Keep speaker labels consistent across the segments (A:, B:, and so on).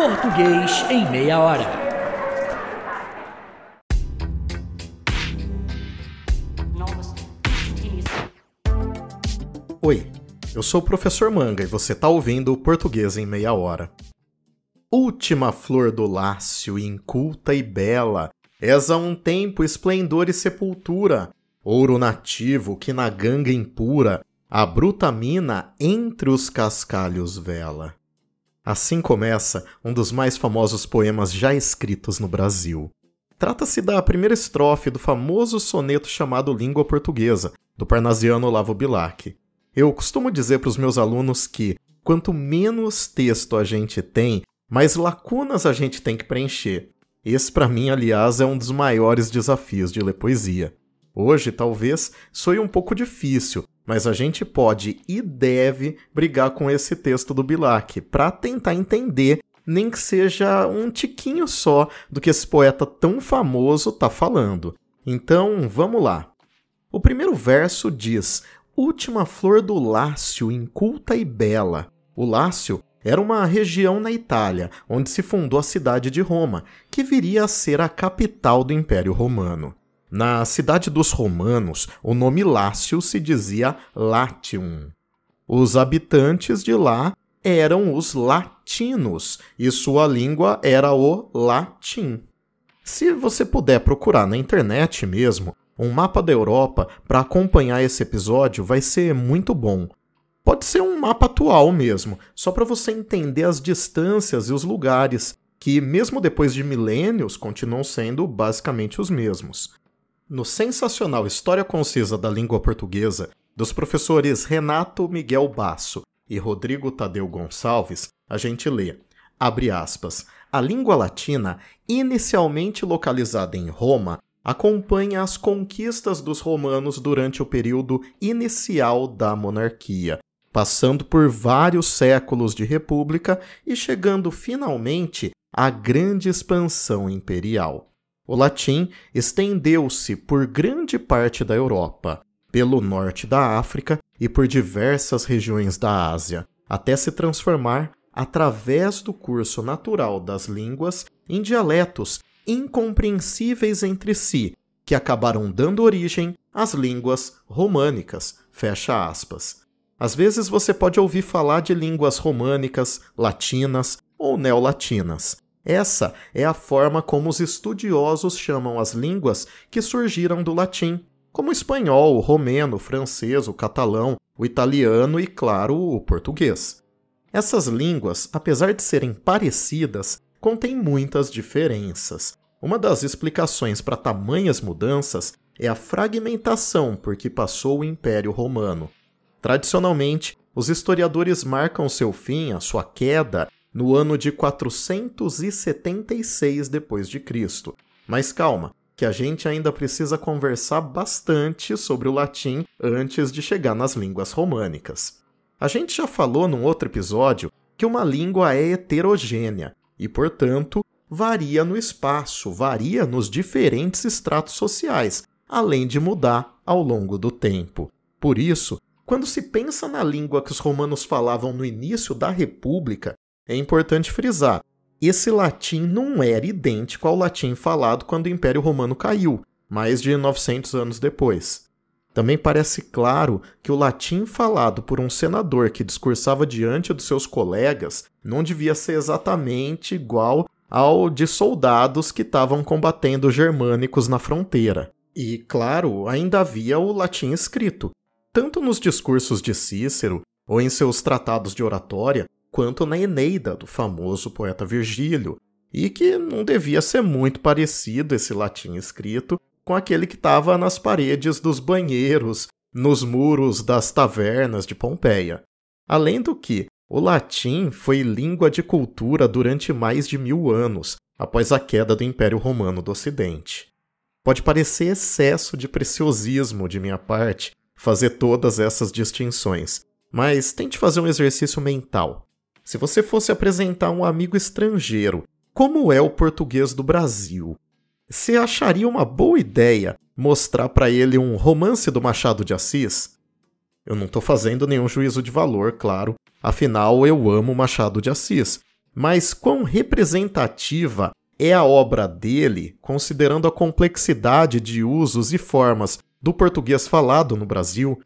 A: Português em meia hora.
B: Oi, eu sou o professor Manga e você está ouvindo o Português em meia hora. Última flor do lácio, inculta e bela, és a um tempo esplendor e sepultura, ouro nativo que na ganga impura a bruta mina entre os cascalhos vela. Assim começa um dos mais famosos poemas já escritos no Brasil. Trata-se da primeira estrofe do famoso soneto chamado Língua Portuguesa, do parnasiano Lavo Bilac. Eu costumo dizer para os meus alunos que quanto menos texto a gente tem, mais lacunas a gente tem que preencher. Esse, para mim, aliás, é um dos maiores desafios de ler poesia. Hoje, talvez, soe um pouco difícil, mas a gente pode e deve brigar com esse texto do Bilac para tentar entender, nem que seja um tiquinho só do que esse poeta tão famoso está falando. Então, vamos lá. O primeiro verso diz: Última flor do Lácio, inculta e bela. O Lácio era uma região na Itália onde se fundou a cidade de Roma, que viria a ser a capital do Império Romano. Na cidade dos romanos, o nome Lácio se dizia Latium. Os habitantes de lá eram os latinos e sua língua era o latim. Se você puder procurar na internet mesmo, um mapa da Europa para acompanhar esse episódio vai ser muito bom. Pode ser um mapa atual mesmo, só para você entender as distâncias e os lugares, que mesmo depois de milênios continuam sendo basicamente os mesmos. No sensacional História Concisa da Língua Portuguesa, dos professores Renato Miguel Basso e Rodrigo Tadeu Gonçalves, a gente lê, abre aspas, a língua latina, inicialmente localizada em Roma, acompanha as conquistas dos romanos durante o período inicial da monarquia, passando por vários séculos de república e chegando finalmente à grande expansão imperial. O latim estendeu-se por grande parte da Europa, pelo norte da África e por diversas regiões da Ásia, até se transformar, através do curso natural das línguas, em dialetos incompreensíveis entre si, que acabaram dando origem às línguas românicas. Fecha aspas. Às vezes você pode ouvir falar de línguas românicas, latinas ou neolatinas. Essa é a forma como os estudiosos chamam as línguas que surgiram do latim, como o espanhol, o romeno, o francês, o catalão, o italiano e, claro, o português. Essas línguas, apesar de serem parecidas, contêm muitas diferenças. Uma das explicações para tamanhas mudanças é a fragmentação por que passou o Império Romano. Tradicionalmente, os historiadores marcam seu fim, a sua queda, no ano de 476 depois de Cristo. Mas calma, que a gente ainda precisa conversar bastante sobre o latim antes de chegar nas línguas românicas. A gente já falou num outro episódio que uma língua é heterogênea e, portanto, varia no espaço, varia nos diferentes estratos sociais, além de mudar ao longo do tempo. Por isso, quando se pensa na língua que os romanos falavam no início da República, é importante frisar: esse latim não era idêntico ao latim falado quando o Império Romano caiu, mais de 900 anos depois. Também parece claro que o latim falado por um senador que discursava diante dos seus colegas não devia ser exatamente igual ao de soldados que estavam combatendo germânicos na fronteira. E, claro, ainda havia o latim escrito, tanto nos discursos de Cícero ou em seus tratados de oratória, quanto na Eneida, do famoso poeta Virgílio, e que não devia ser muito parecido esse latim escrito com aquele que estava nas paredes dos banheiros, nos muros das tavernas de Pompeia. Além do que, o latim foi língua de cultura durante mais de mil anos, após a queda do Império Romano do Ocidente. Pode parecer excesso de preciosismo de minha parte fazer todas essas distinções, mas tente fazer um exercício mental. Se você fosse apresentar um amigo estrangeiro, como é o português do Brasil, você acharia uma boa ideia mostrar para ele um romance do Machado de Assis? Eu não estou fazendo nenhum juízo de valor, claro, afinal eu amo Machado de Assis, mas quão representativa é a obra dele, considerando a complexidade de usos e formas do português falado no Brasil?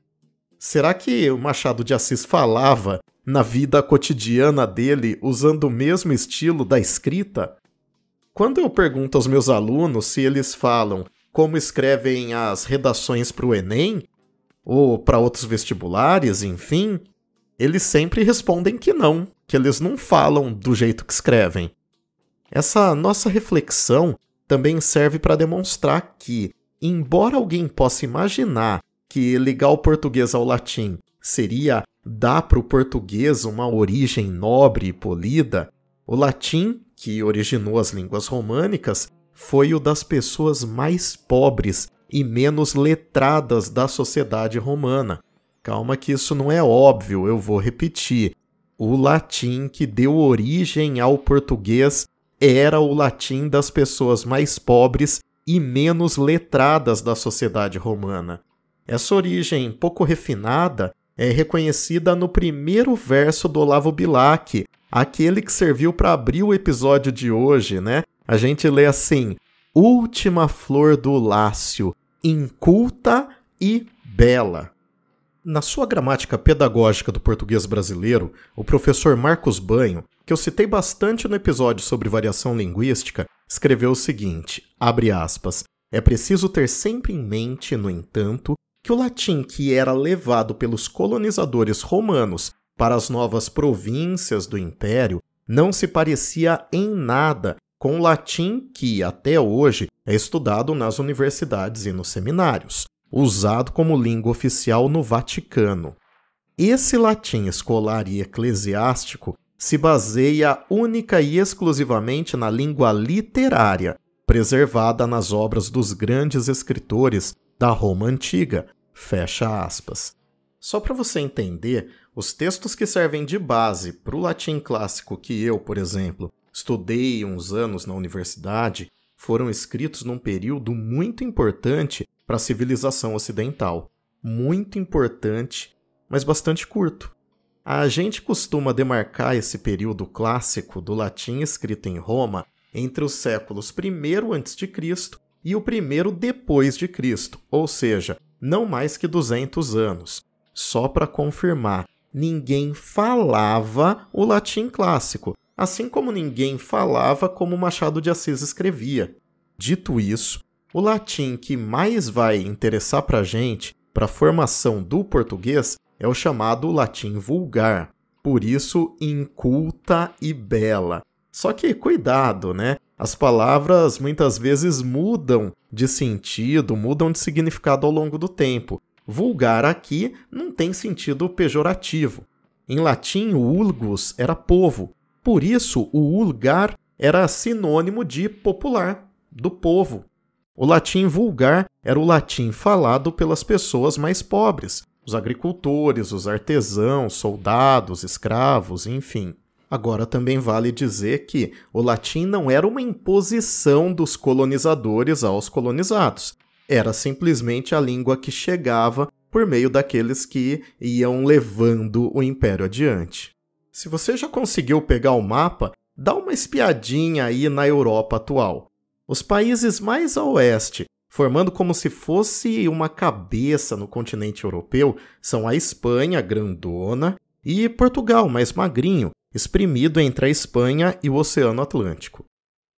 B: Será que o Machado de Assis falava na vida cotidiana dele usando o mesmo estilo da escrita? Quando eu pergunto aos meus alunos se eles falam como escrevem as redações para o Enem, ou para outros vestibulares, enfim, eles sempre respondem que não, que eles não falam do jeito que escrevem. Essa nossa reflexão também serve para demonstrar que, embora alguém possa imaginar que ligar o português ao latim seria dar para o português uma origem nobre e polida, o latim, que originou as línguas românicas, foi o das pessoas mais pobres e menos letradas da sociedade romana. Calma que isso não é óbvio, eu vou repetir. O latim que deu origem ao português era o latim das pessoas mais pobres e menos letradas da sociedade romana. Essa origem pouco refinada é reconhecida no primeiro verso do Olavo Bilac, aquele que serviu para abrir o episódio de hoje, né? A gente lê assim: Última flor do Lácio, inculta e bela. Na sua gramática pedagógica do português brasileiro, o professor Marcos Banho, que eu citei bastante no episódio sobre variação linguística, escreveu o seguinte: abre aspas. É preciso ter sempre em mente, no entanto, que o latim que era levado pelos colonizadores romanos para as novas províncias do império não se parecia em nada com o latim que, até hoje, é estudado nas universidades e nos seminários usado como língua oficial no Vaticano. Esse latim escolar e eclesiástico se baseia única e exclusivamente na língua literária, preservada nas obras dos grandes escritores da Roma antiga. Fecha aspas. Só para você entender, os textos que servem de base para o latim clássico que eu, por exemplo, estudei uns anos na universidade, foram escritos num período muito importante para a civilização ocidental. Muito importante, mas bastante curto. A gente costuma demarcar esse período clássico do latim escrito em Roma entre os séculos I a.C. e o primeiro depois de Cristo, ou seja, não mais que 200 anos. Só para confirmar, ninguém falava o latim clássico, assim como ninguém falava como Machado de Assis escrevia. Dito isso, o latim que mais vai interessar para a gente, para a formação do português, é o chamado latim vulgar. Por isso, inculta e bela. Só que cuidado, né? As palavras muitas vezes mudam de sentido, mudam de significado ao longo do tempo. Vulgar aqui não tem sentido pejorativo. Em latim, o ulgus era povo. Por isso, o vulgar era sinônimo de popular, do povo. O latim vulgar era o latim falado pelas pessoas mais pobres, os agricultores, os artesãos, soldados, escravos, enfim. Agora também vale dizer que o latim não era uma imposição dos colonizadores aos colonizados, era simplesmente a língua que chegava por meio daqueles que iam levando o império adiante. Se você já conseguiu pegar o mapa, dá uma espiadinha aí na Europa atual. Os países mais a oeste, formando como se fosse uma cabeça no continente europeu, são a Espanha, grandona, e Portugal, mais magrinho, espremido entre a Espanha e o Oceano Atlântico.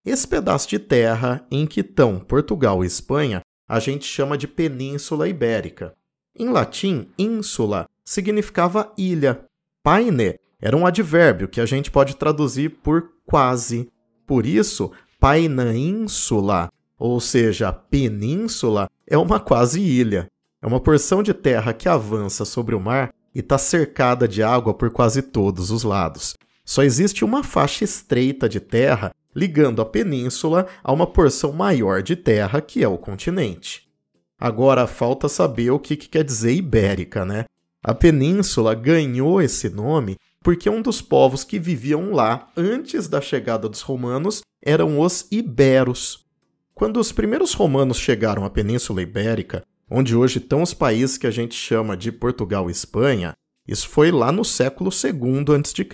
B: Esse pedaço de terra em que estão Portugal e Espanha a gente chama de Península Ibérica. Em latim, ínsula significava ilha. Paine era um advérbio que a gente pode traduzir por quase. Por isso, Painaínsula, ou seja, península, é uma quase ilha. É uma porção de terra que avança sobre o mar e está cercada de água por quase todos os lados. Só existe uma faixa estreita de terra ligando a península a uma porção maior de terra que é o continente. Agora falta saber o que, que quer dizer ibérica, né? A península ganhou esse nome porque um dos povos que viviam lá antes da chegada dos romanos eram os iberos. Quando os primeiros romanos chegaram à Península Ibérica, onde hoje estão os países que a gente chama de Portugal e Espanha, isso foi lá no século II a.C.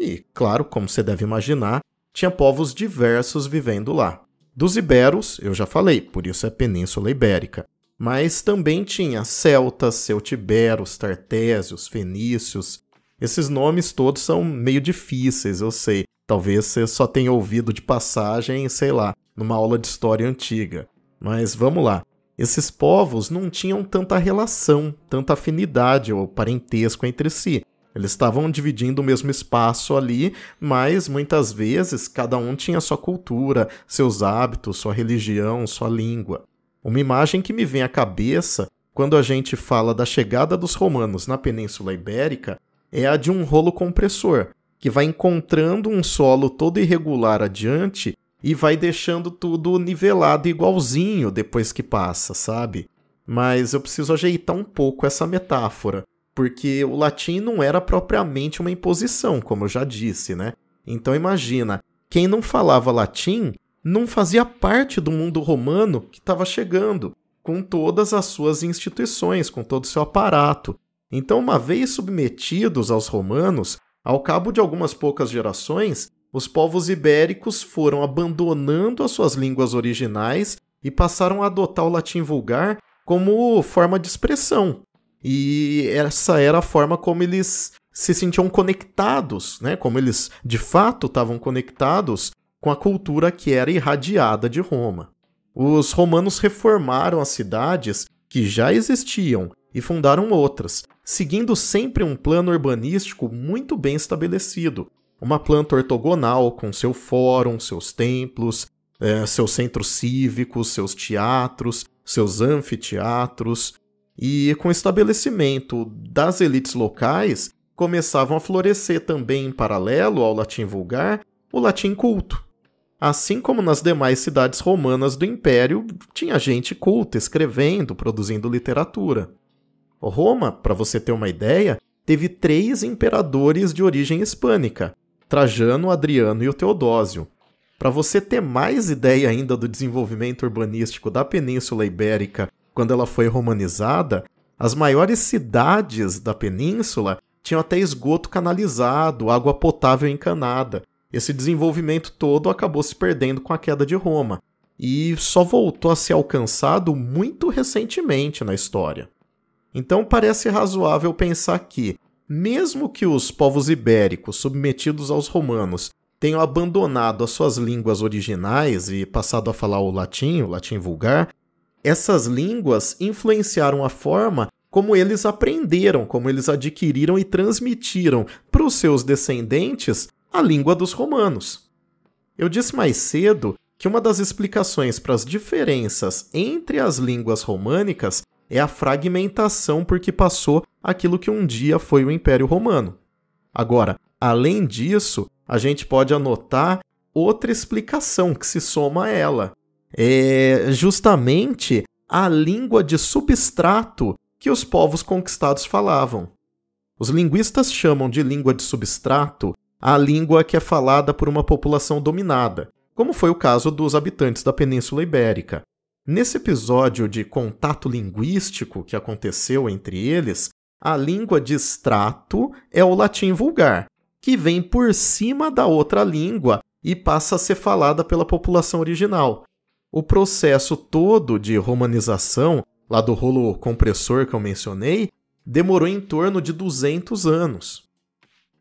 B: E, claro, como você deve imaginar, tinha povos diversos vivendo lá. Dos iberos, eu já falei, por isso é Península Ibérica. Mas também tinha celtas, celtiberos, tartésios, fenícios. Esses nomes todos são meio difíceis, eu sei. Talvez você só tenha ouvido de passagem, sei lá, numa aula de história antiga. Mas vamos lá. Esses povos não tinham tanta relação, tanta afinidade ou parentesco entre si. Eles estavam dividindo o mesmo espaço ali, mas muitas vezes cada um tinha sua cultura, seus hábitos, sua religião, sua língua. Uma imagem que me vem à cabeça quando a gente fala da chegada dos romanos na Península Ibérica é a de um rolo compressor, que vai encontrando um solo todo irregular adiante e vai deixando tudo nivelado igualzinho depois que passa, sabe? Mas eu preciso ajeitar um pouco essa metáfora, porque o latim não era propriamente uma imposição, como eu já disse, né? Então imagina, quem não falava latim não fazia parte do mundo romano que estava chegando, com todas as suas instituições, com todo o seu aparato. Então, uma vez submetidos aos romanos, ao cabo de algumas poucas gerações, os povos ibéricos foram abandonando as suas línguas originais e passaram a adotar o latim vulgar como forma de expressão. E essa era a forma como eles se sentiam conectados, né? Como eles de fato estavam conectados com a cultura que era irradiada de Roma. Os romanos reformaram as cidades que já existiam e fundaram outras, seguindo sempre um plano urbanístico muito bem estabelecido. Uma planta ortogonal com seu fórum, seus templos, é, seus centros cívicos, seus teatros, seus anfiteatros, e com o estabelecimento das elites locais, começavam a florescer também em paralelo ao latim vulgar o latim culto. Assim como nas demais cidades romanas do Império, tinha gente culta escrevendo, produzindo literatura. Roma, para você ter uma ideia, teve três imperadores de origem hispânica: Trajano, Adriano e o Teodósio. Para você ter mais ideia ainda do desenvolvimento urbanístico da Península Ibérica quando ela foi romanizada, as maiores cidades da península tinham até esgoto canalizado, água potável encanada. Esse desenvolvimento todo acabou se perdendo com a queda de Roma e só voltou a ser alcançado muito recentemente na história. Então parece razoável pensar que, mesmo que os povos ibéricos submetidos aos romanos tenham abandonado as suas línguas originais e passado a falar o latim, o latim vulgar, essas línguas influenciaram a forma como eles aprenderam, como eles adquiriram e transmitiram para os seus descendentes a língua dos romanos. Eu disse mais cedo que uma das explicações para as diferenças entre as línguas românicas é a fragmentação por que passou aquilo que um dia foi o Império Romano. Agora, além disso, a gente pode anotar outra explicação que se soma a ela, é justamente a língua de substrato que os povos conquistados falavam. Os linguistas chamam de língua de substrato a língua que é falada por uma população dominada, como foi o caso dos habitantes da Península Ibérica. Nesse episódio de contato linguístico que aconteceu entre eles, a língua de extrato é o latim vulgar, que vem por cima da outra língua e passa a ser falada pela população original. O processo todo de romanização, lá do rolo compressor que eu mencionei, demorou em torno de 200 anos.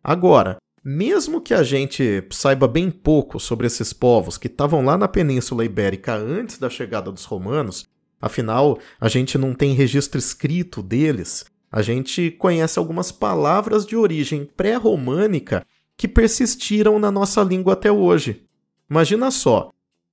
B: Agora, mesmo que a gente saiba bem pouco sobre esses povos que estavam lá na Península Ibérica antes da chegada dos romanos, afinal, a gente não tem registro escrito deles, a gente conhece algumas palavras de origem pré-românica que persistiram na nossa língua até hoje. Imagina só,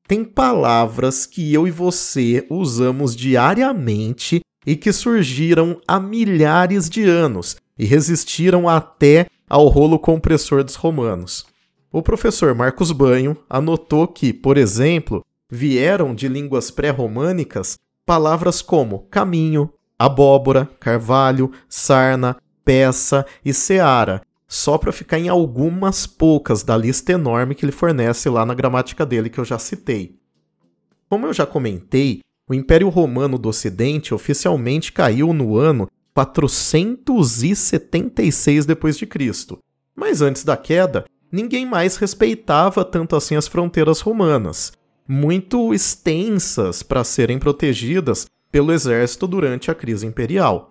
B: tem palavras que eu e você usamos diariamente e que surgiram há milhares de anos e resistiram até ao rolo compressor dos romanos. O professor Marcos Banho anotou que, por exemplo, vieram de línguas pré-românicas palavras como caminho, abóbora, carvalho, sarna, peça e seara, só para ficar em algumas poucas da lista enorme que ele fornece lá na gramática dele que eu já citei. Como eu já comentei, o Império Romano do Ocidente oficialmente caiu no ano 476 d.C. Mas antes da queda, ninguém mais respeitava tanto assim as fronteiras romanas, muito extensas para serem protegidas pelo exército durante a crise imperial.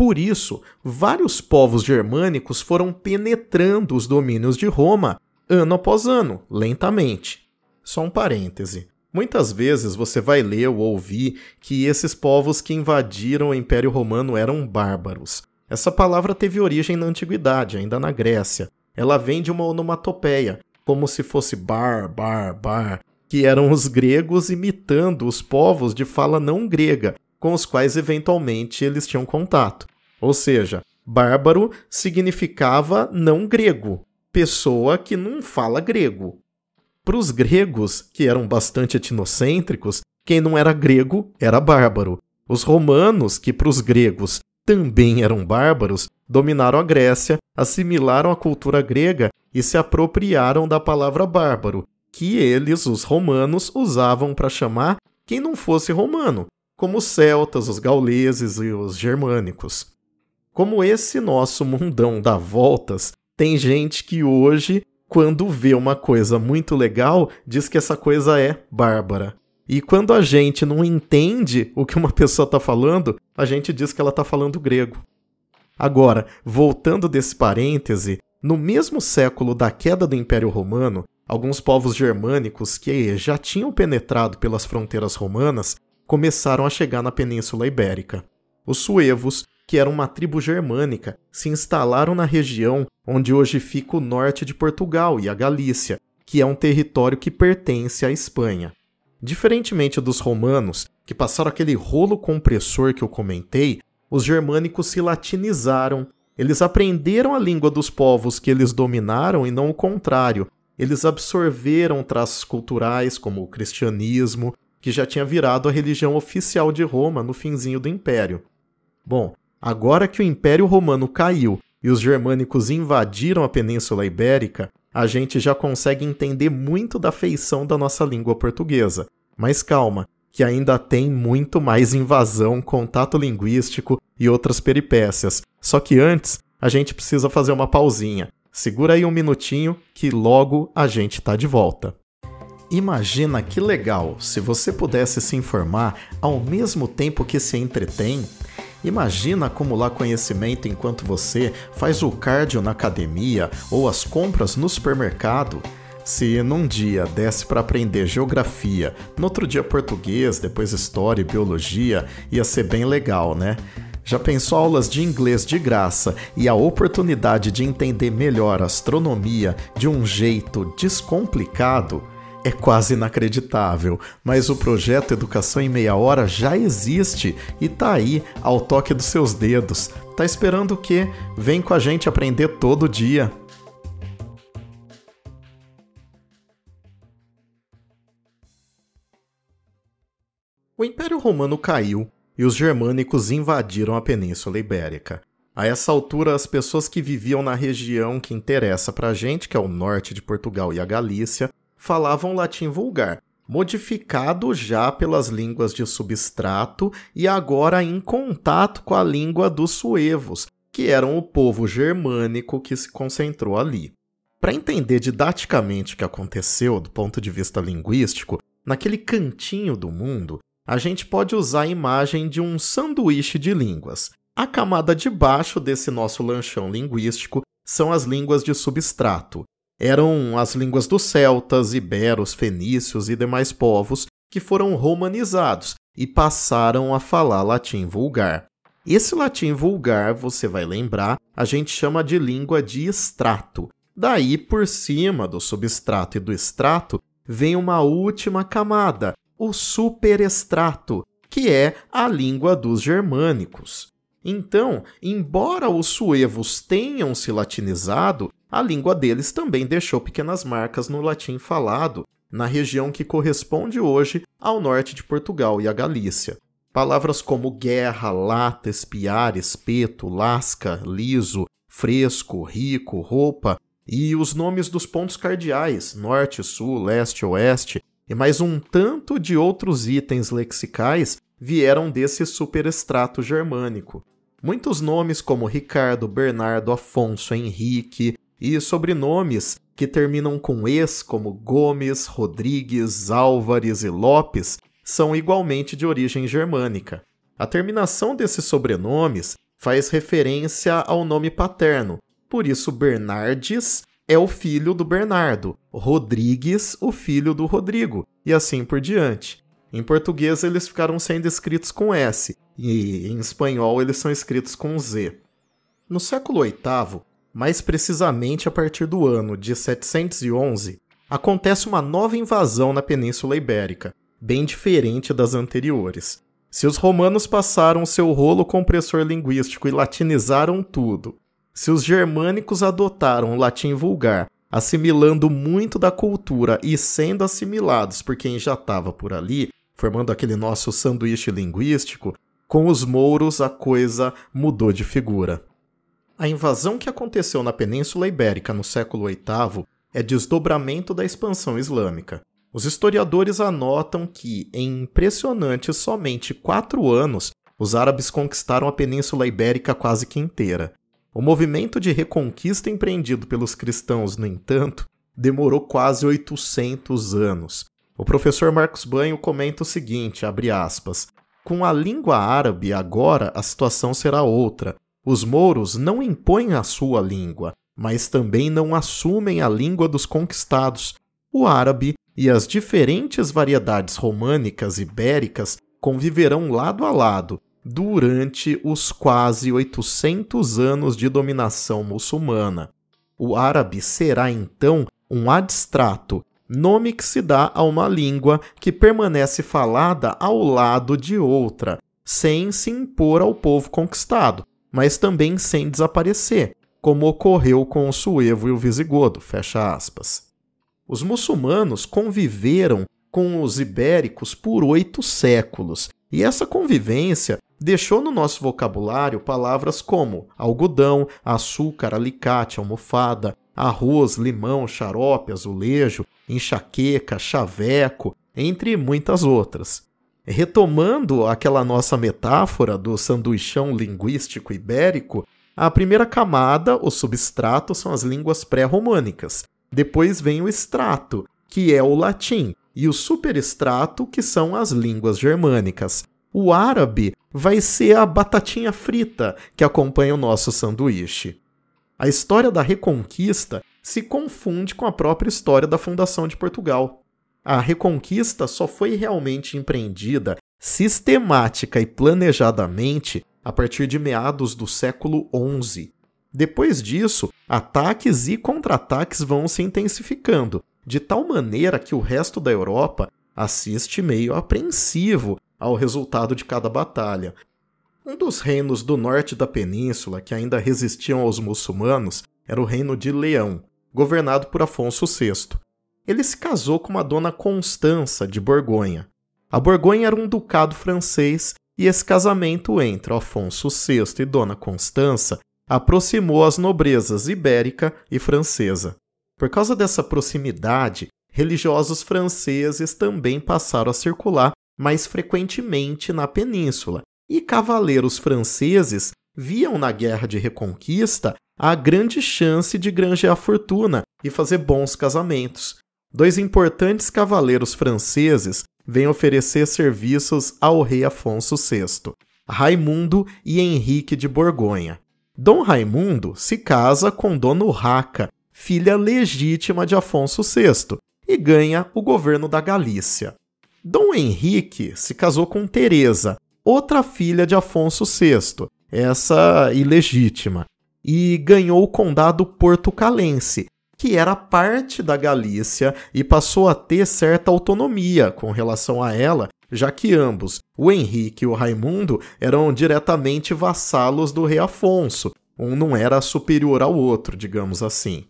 B: Por isso, vários povos germânicos foram penetrando os domínios de Roma ano após ano, lentamente. Só um parêntese. Muitas vezes você vai ler ou ouvir que esses povos que invadiram o Império Romano eram bárbaros. Essa palavra teve origem na antiguidade, ainda na Grécia. Ela vem de uma onomatopeia, como se fosse bar, bar, bar, que eram os gregos imitando os povos de fala não grega, com os quais eventualmente eles tinham contato. Ou seja, bárbaro significava não grego, pessoa que não fala grego. Para os gregos, que eram bastante etnocêntricos, quem não era grego era bárbaro. Os romanos, que para os gregos também eram bárbaros, dominaram a Grécia, assimilaram a cultura grega e se apropriaram da palavra bárbaro, que eles, os romanos, usavam para chamar quem não fosse romano, como os celtas, os gauleses e os germânicos. Como esse nosso mundão dá voltas, tem gente que hoje quando vê uma coisa muito legal, diz que essa coisa é bárbara. E quando a gente não entende o que uma pessoa está falando, a gente diz que ela está falando grego. Agora, voltando desse parêntese, no mesmo século da queda do Império Romano, alguns povos germânicos que já tinham penetrado pelas fronteiras romanas começaram a chegar na Península Ibérica. Os suevos, que eram uma tribo germânica, se instalaram na região onde hoje fica o norte de Portugal e a Galícia, que é um território que pertence à Espanha. Diferentemente dos romanos, que passaram aquele rolo compressor que eu comentei, os germânicos se latinizaram. Eles aprenderam a língua dos povos que eles dominaram e não o contrário. Eles absorveram traços culturais como o cristianismo, que já tinha virado a religião oficial de Roma no finzinho do império. Bom, Agora que o Império Romano caiu e os germânicos invadiram a Península Ibérica, a gente já consegue entender muito da feição da nossa língua portuguesa. Mas calma, que ainda tem muito mais invasão, contato linguístico e outras peripécias. Só que antes, a gente precisa fazer uma pausinha. Segura aí um minutinho que logo a gente tá de volta. Imagina que legal se você pudesse se informar ao mesmo tempo que se entretém Imagina acumular conhecimento enquanto você faz o cardio na academia ou as compras no supermercado. Se num dia desse para aprender geografia, no outro dia português, depois história e biologia, ia ser bem legal, né? Já pensou aulas de inglês de graça e a oportunidade de entender melhor astronomia de um jeito descomplicado? É quase inacreditável, mas o projeto Educação em Meia Hora já existe e tá aí ao toque dos seus dedos. Tá esperando o quê? Vem com a gente aprender todo dia. O Império Romano caiu e os germânicos invadiram a Península Ibérica. A essa altura, as pessoas que viviam na região que interessa pra gente, que é o norte de Portugal e a Galícia, falavam latim vulgar, modificado já pelas línguas de substrato e agora em contato com a língua dos suevos, que eram o povo germânico que se concentrou ali. Para entender didaticamente o que aconteceu do ponto de vista linguístico, naquele cantinho do mundo, a gente pode usar a imagem de um sanduíche de línguas. A camada de baixo desse nosso lanchão linguístico são as línguas de substrato, eram as línguas dos celtas, iberos, fenícios e demais povos que foram romanizados e passaram a falar latim vulgar. Esse latim vulgar, você vai lembrar, a gente chama de língua de extrato. Daí, por cima do substrato e do extrato, vem uma última camada, o superextrato, que é a língua dos germânicos. Então, embora os suevos tenham se latinizado, a língua deles também deixou pequenas marcas no latim falado, na região que corresponde hoje ao norte de Portugal e a Galícia. Palavras como guerra, lata, espiar, espeto, lasca, liso, fresco, rico, roupa e os nomes dos pontos cardeais, norte, sul, leste, oeste, e mais um tanto de outros itens lexicais vieram desse superextrato germânico. Muitos nomes como Ricardo, Bernardo, Afonso, Henrique, e sobrenomes que terminam com es, como Gomes, Rodrigues, Álvares e Lopes, são igualmente de origem germânica. A terminação desses sobrenomes faz referência ao nome paterno, por isso Bernardes é o filho do Bernardo, Rodrigues, o filho do Rodrigo, e assim por diante. Em português eles ficaram sendo escritos com S, e em espanhol eles são escritos com Z. No século VIII, mais precisamente a partir do ano de 711, acontece uma nova invasão na Península Ibérica, bem diferente das anteriores. Se os romanos passaram seu rolo compressor linguístico e latinizaram tudo, se os germânicos adotaram o latim vulgar, assimilando muito da cultura e sendo assimilados por quem já estava por ali, formando aquele nosso sanduíche linguístico, com os mouros a coisa mudou de figura. A invasão que aconteceu na Península Ibérica no século VIII é desdobramento da expansão islâmica. Os historiadores anotam que, em impressionantes somente quatro anos, os árabes conquistaram a Península Ibérica quase que inteira. O movimento de reconquista empreendido pelos cristãos, no entanto, demorou quase 800 anos. O professor Marcos Banho comenta o seguinte, aspas, com a língua árabe agora a situação será outra, os mouros não impõem a sua língua, mas também não assumem a língua dos conquistados. O árabe e as diferentes variedades românicas ibéricas conviverão lado a lado durante os quase 800 anos de dominação muçulmana. O árabe será então um adstrato, nome que se dá a uma língua que permanece falada ao lado de outra, sem se impor ao povo conquistado, mas também sem desaparecer, como ocorreu com o suevo e o visigodo, fecha aspas. Os muçulmanos conviveram com os ibéricos por oito séculos, e essa convivência deixou no nosso vocabulário palavras como algodão, açúcar, alicate, almofada, arroz, limão, xarope, azulejo, enxaqueca, chaveco, entre muitas outras. Retomando aquela nossa metáfora do sanduichão linguístico ibérico, a primeira camada, o substrato, são as línguas pré-românicas. Depois vem o extrato, que é o latim, e o superestrato, que são as línguas germânicas. O árabe vai ser a batatinha frita que acompanha o nosso sanduíche. A história da Reconquista se confunde com a própria história da fundação de Portugal. A reconquista só foi realmente empreendida sistemática e planejadamente a partir de meados do século XI. Depois disso, ataques e contra-ataques vão se intensificando, de tal maneira que o resto da Europa assiste meio apreensivo ao resultado de cada batalha. Um dos reinos do norte da península que ainda resistiam aos muçulmanos era o reino de Leão, governado por Afonso VI ele se casou com uma dona Constança de Borgonha. A Borgonha era um ducado francês e esse casamento entre Afonso VI e Dona Constança aproximou as nobrezas ibérica e francesa. Por causa dessa proximidade, religiosos franceses também passaram a circular mais frequentemente na península, e cavaleiros franceses viam na Guerra de Reconquista a grande chance de granjear fortuna e fazer bons casamentos. Dois importantes cavaleiros franceses vêm oferecer serviços ao rei Afonso VI, Raimundo e Henrique de Borgonha. Dom Raimundo se casa com Dona Urraca, filha legítima de Afonso VI, e ganha o governo da Galícia. Dom Henrique se casou com Teresa, outra filha de Afonso VI, essa ilegítima, e ganhou o condado portucalense, que era parte da Galícia e passou a ter certa autonomia com relação a ela, já que ambos, o Henrique e o Raimundo, eram diretamente vassalos do rei Afonso. Um não era superior ao outro, digamos assim.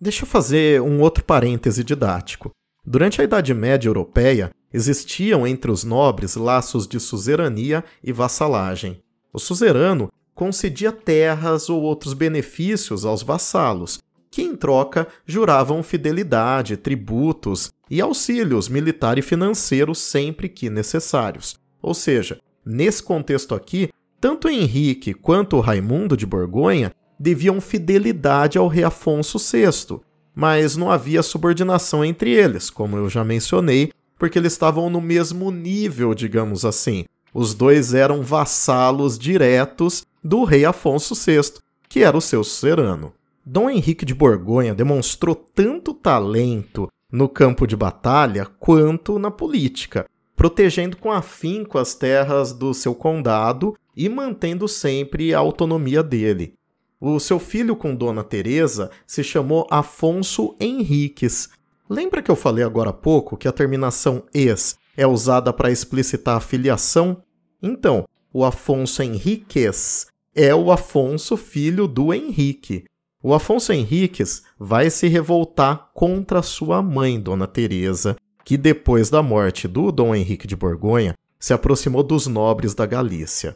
B: Deixa eu fazer um outro parêntese didático. Durante a Idade Média Europeia, existiam entre os nobres laços de suzerania e vassalagem. O suzerano concedia terras ou outros benefícios aos vassalos, que em troca juravam fidelidade, tributos e auxílios militar e financeiro sempre que necessários. Ou seja, nesse contexto aqui, tanto Henrique quanto Raimundo de Borgonha deviam fidelidade ao rei Afonso VI. mas não havia subordinação entre eles, como eu já mencionei, porque eles estavam no mesmo nível, digamos assim. Os dois eram vassalos diretos do rei Afonso VI, que era o seu sucerano. Dom Henrique de Borgonha demonstrou tanto talento no campo de batalha quanto na política, protegendo com afinco as terras do seu condado e mantendo sempre a autonomia dele. O seu filho com Dona Teresa se chamou Afonso Henriques. Lembra que eu falei agora há pouco que a terminação es é usada para explicitar a filiação? Então, o Afonso Henriques é o Afonso filho do Henrique. O Afonso Henriques vai se revoltar contra sua mãe, Dona Teresa, que depois da morte do Dom Henrique de Borgonha se aproximou dos nobres da Galícia.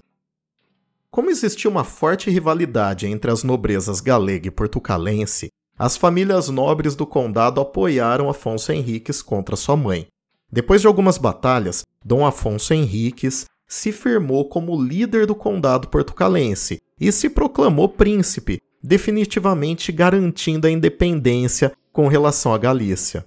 B: Como existia uma forte rivalidade entre as nobrezas galega e portucalense, as famílias nobres do condado apoiaram Afonso Henriques contra sua mãe. Depois de algumas batalhas, Dom Afonso Henriques se firmou como líder do condado portucalense e se proclamou príncipe, definitivamente garantindo a independência com relação à Galícia.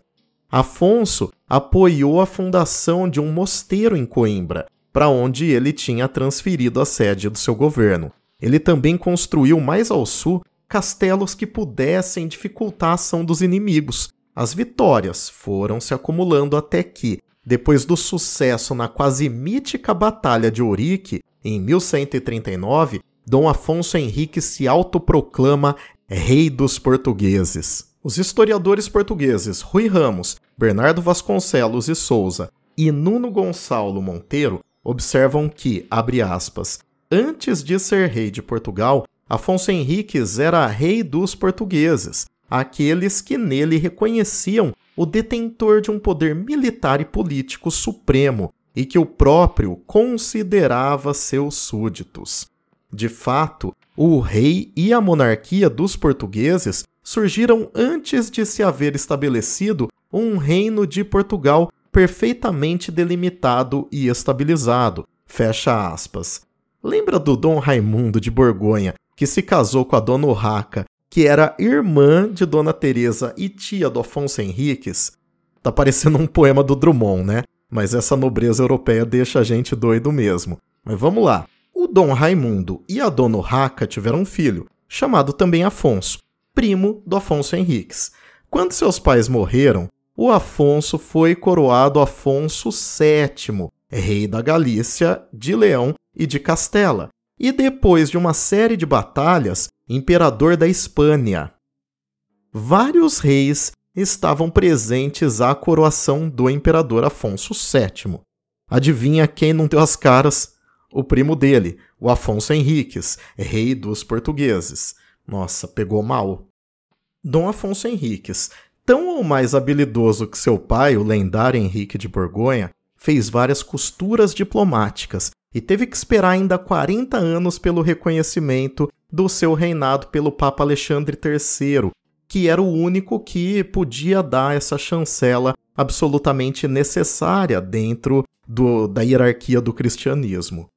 B: Afonso apoiou a fundação de um mosteiro em Coimbra, para onde ele tinha transferido a sede do seu governo. Ele também construiu mais ao sul castelos que pudessem dificultar a ação dos inimigos. As vitórias foram se acumulando até que, depois do sucesso na quase mítica Batalha de Ourique, em 1139, Dom Afonso Henrique se autoproclama Rei dos Portugueses. Os historiadores portugueses Rui Ramos, Bernardo Vasconcelos e Souza e Nuno Gonçalo Monteiro observam que, abre aspas, antes de ser rei de Portugal, Afonso Henriques era rei dos portugueses, aqueles que nele reconheciam o detentor de um poder militar e político supremo e que o próprio considerava seus súditos. De fato, o rei e a monarquia dos portugueses surgiram antes de se haver estabelecido um reino de Portugal perfeitamente delimitado e estabilizado. Fecha aspas. Lembra do Dom Raimundo de Borgonha, que se casou com a Dona Urraca, que era irmã de Dona Teresa e tia do Afonso Henriques? Tá parecendo um poema do Drummond, né? Mas essa nobreza europeia deixa a gente doido mesmo. Mas vamos lá. Dom Raimundo e a Dona Urraca tiveram um filho, chamado também Afonso, primo do Afonso Henriques. Quando seus pais morreram, o Afonso foi coroado Afonso VII, rei da Galícia, de Leão e de Castela, e depois de uma série de batalhas, imperador da Espanha. Vários reis estavam presentes à coroação do imperador Afonso VII. Adivinha quem não deu as caras? O primo dele, o Afonso Henriques, rei dos portugueses. Nossa, pegou mal. Dom Afonso Henriques tão ou mais habilidoso que seu pai, o lendário Henrique de Borgonha, fez várias costuras diplomáticas e teve que esperar ainda 40 anos pelo reconhecimento do seu reinado pelo Papa Alexandre III, que era o único que podia dar essa chancela absolutamente necessária dentro do, da hierarquia do cristianismo.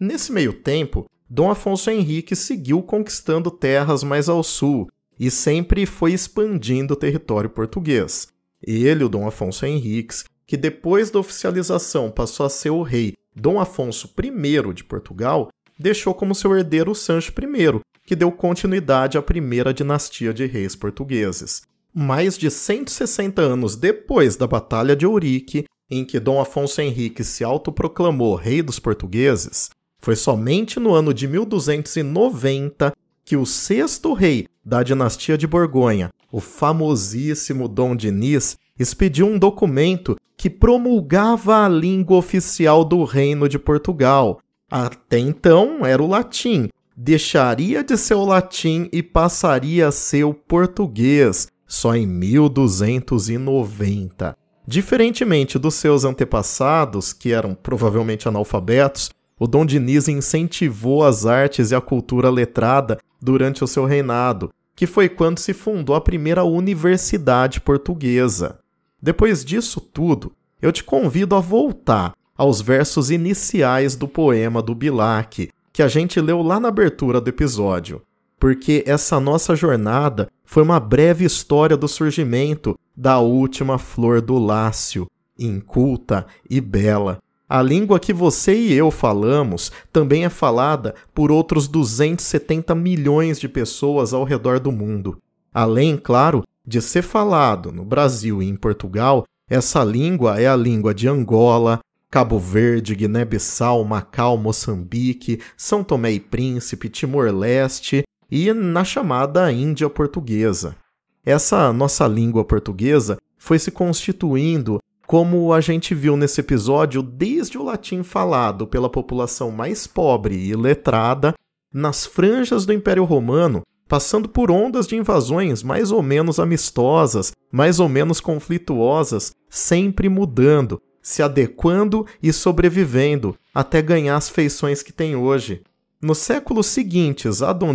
B: Nesse meio tempo, Dom Afonso Henrique seguiu conquistando terras mais ao sul, e sempre foi expandindo o território português. Ele, o Dom Afonso Henriques, que depois da oficialização passou a ser o rei Dom Afonso I de Portugal, deixou como seu herdeiro Sancho I, que deu continuidade à primeira dinastia de reis portugueses. Mais de 160 anos depois da Batalha de Ourique, em que Dom Afonso Henrique se autoproclamou rei dos portugueses, foi somente no ano de 1290 que o sexto rei da dinastia de Borgonha, o famosíssimo Dom Diniz, expediu um documento que promulgava a língua oficial do Reino de Portugal. Até então era o latim, deixaria de ser o latim e passaria a ser o português, só em 1290. Diferentemente dos seus antepassados, que eram provavelmente analfabetos, o Dom Diniz incentivou as artes e a cultura letrada durante o seu reinado, que foi quando se fundou a primeira universidade portuguesa. Depois disso tudo, eu te convido a voltar aos versos iniciais do poema do Bilac, que a gente leu lá na abertura do episódio. porque essa nossa jornada foi uma breve história do surgimento da última flor do Lácio, inculta e bela. A língua que você e eu falamos também é falada por outros 270 milhões de pessoas ao redor do mundo. Além, claro, de ser falado no Brasil e em Portugal, essa língua é a língua de Angola, Cabo Verde, Guiné-Bissau, Macau, Moçambique, São Tomé e Príncipe, Timor-Leste e na chamada Índia Portuguesa. Essa nossa língua portuguesa foi se constituindo como a gente viu nesse episódio desde o latim falado pela população mais pobre e letrada nas franjas do Império Romano passando por ondas de invasões mais ou menos amistosas, mais ou menos conflituosas, sempre mudando, se adequando e sobrevivendo até ganhar as feições que tem hoje. Nos séculos seguintes a Dom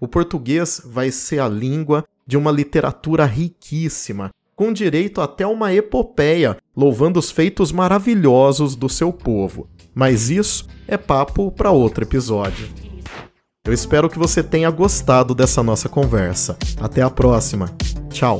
B: o português vai ser a língua de uma literatura riquíssima, com direito até uma epopeia louvando os feitos maravilhosos do seu povo. Mas isso é papo para outro episódio. Eu espero que você tenha gostado dessa nossa conversa. Até a próxima. Tchau.